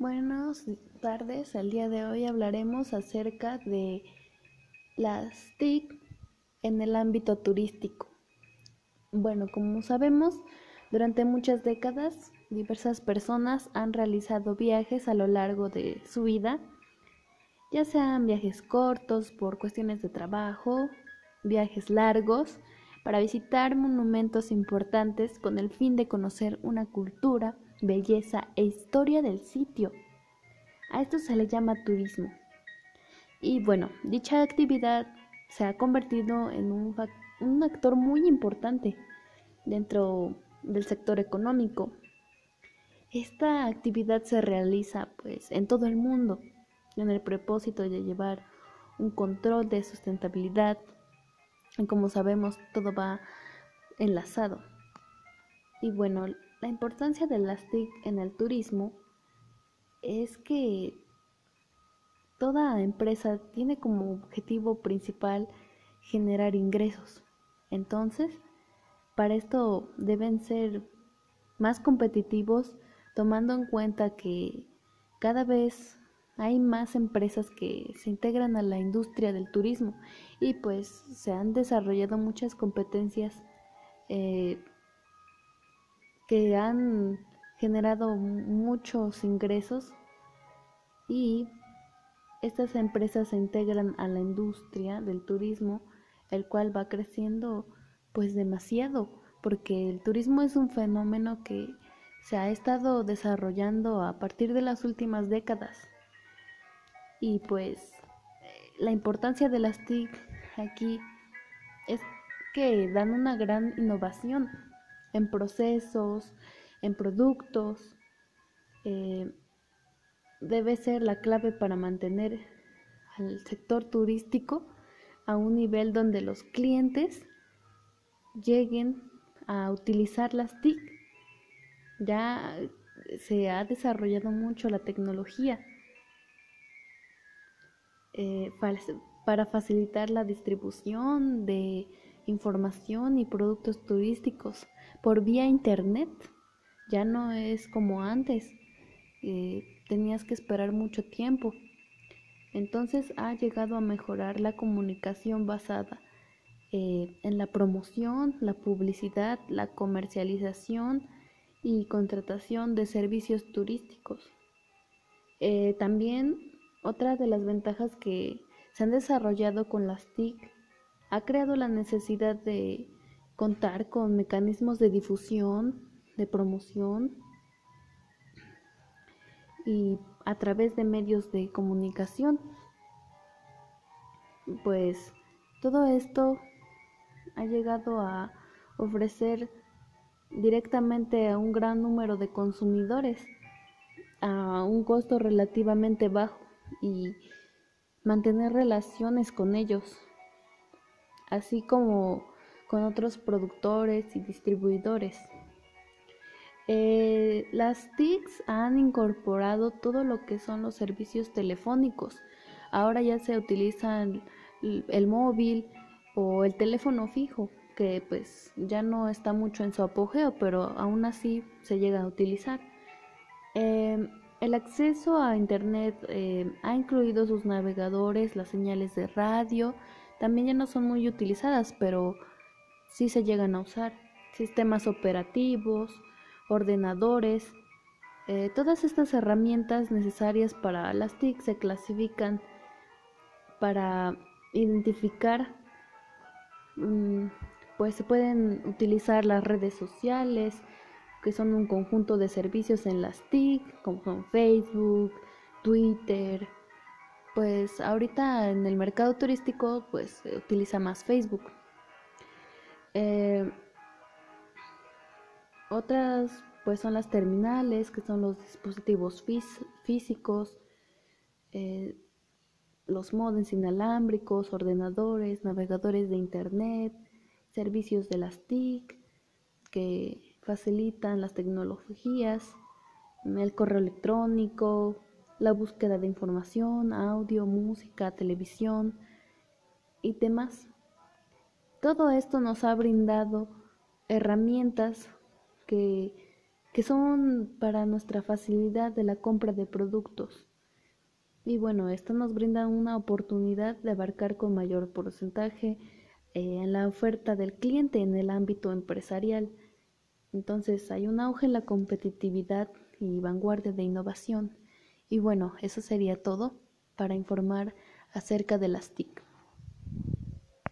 Buenas tardes, el día de hoy hablaremos acerca de las TIC en el ámbito turístico. Bueno, como sabemos, durante muchas décadas diversas personas han realizado viajes a lo largo de su vida, ya sean viajes cortos por cuestiones de trabajo, viajes largos para visitar monumentos importantes con el fin de conocer una cultura, belleza e historia del sitio. A esto se le llama turismo. Y bueno, dicha actividad se ha convertido en un, un actor muy importante dentro del sector económico. Esta actividad se realiza pues en todo el mundo en el propósito de llevar un control de sustentabilidad. Y como sabemos, todo va enlazado. Y bueno, la importancia de las TIC en el turismo es que toda empresa tiene como objetivo principal generar ingresos. Entonces, para esto deben ser más competitivos tomando en cuenta que cada vez hay más empresas que se integran a la industria del turismo y pues se han desarrollado muchas competencias eh, que han generado muchos ingresos y estas empresas se integran a la industria del turismo, el cual va creciendo pues demasiado, porque el turismo es un fenómeno que se ha estado desarrollando a partir de las últimas décadas. Y pues la importancia de las TIC aquí es que dan una gran innovación en procesos, en productos, eh, debe ser la clave para mantener al sector turístico a un nivel donde los clientes lleguen a utilizar las TIC. Ya se ha desarrollado mucho la tecnología eh, para facilitar la distribución de información y productos turísticos por vía internet. Ya no es como antes, eh, tenías que esperar mucho tiempo. Entonces ha llegado a mejorar la comunicación basada eh, en la promoción, la publicidad, la comercialización y contratación de servicios turísticos. Eh, también otra de las ventajas que se han desarrollado con las TIC ha creado la necesidad de contar con mecanismos de difusión, de promoción y a través de medios de comunicación. Pues todo esto ha llegado a ofrecer directamente a un gran número de consumidores a un costo relativamente bajo y mantener relaciones con ellos, así como con otros productores y distribuidores. Eh, las TICs han incorporado todo lo que son los servicios telefónicos. Ahora ya se utiliza el, móvil o el teléfono fijo, que pues ya no está mucho en su apogeo, pero aún así se llega a utilizar. Em, el acceso a Internet eh, ha incluido sus navegadores, las señales de radio, también ya no son muy utilizadas, pero sí se llegan a usar. Sistemas operativos, ordenadores, eh, todas estas herramientas necesarias para las TIC se clasifican para identificar, mm, pues se pueden utilizar las redes sociales, que son un conjunto de servicios en las TIC, como son Facebook, Twitter. Pues ahorita en el mercado turístico pues se utiliza más Facebook. Eh, otras pues son las terminales, que son los dispositivos físicos, eh, los modems inalámbricos, ordenadores, navegadores de Internet, servicios de las TIC que facilitan las tecnologías, el correo electrónico, la búsqueda de información, audio, música, televisión y demás. Todo esto nos ha brindado herramientas que que son para nuestra facilidad de la compra de productos. Y bueno, esto nos brinda una oportunidad de abarcar con mayor porcentaje eh, en la oferta del cliente en el ámbito empresarial. Entonces hay un auge en la competitividad y vanguardia de innovación. Y bueno, eso sería todo para informar acerca de las TIC.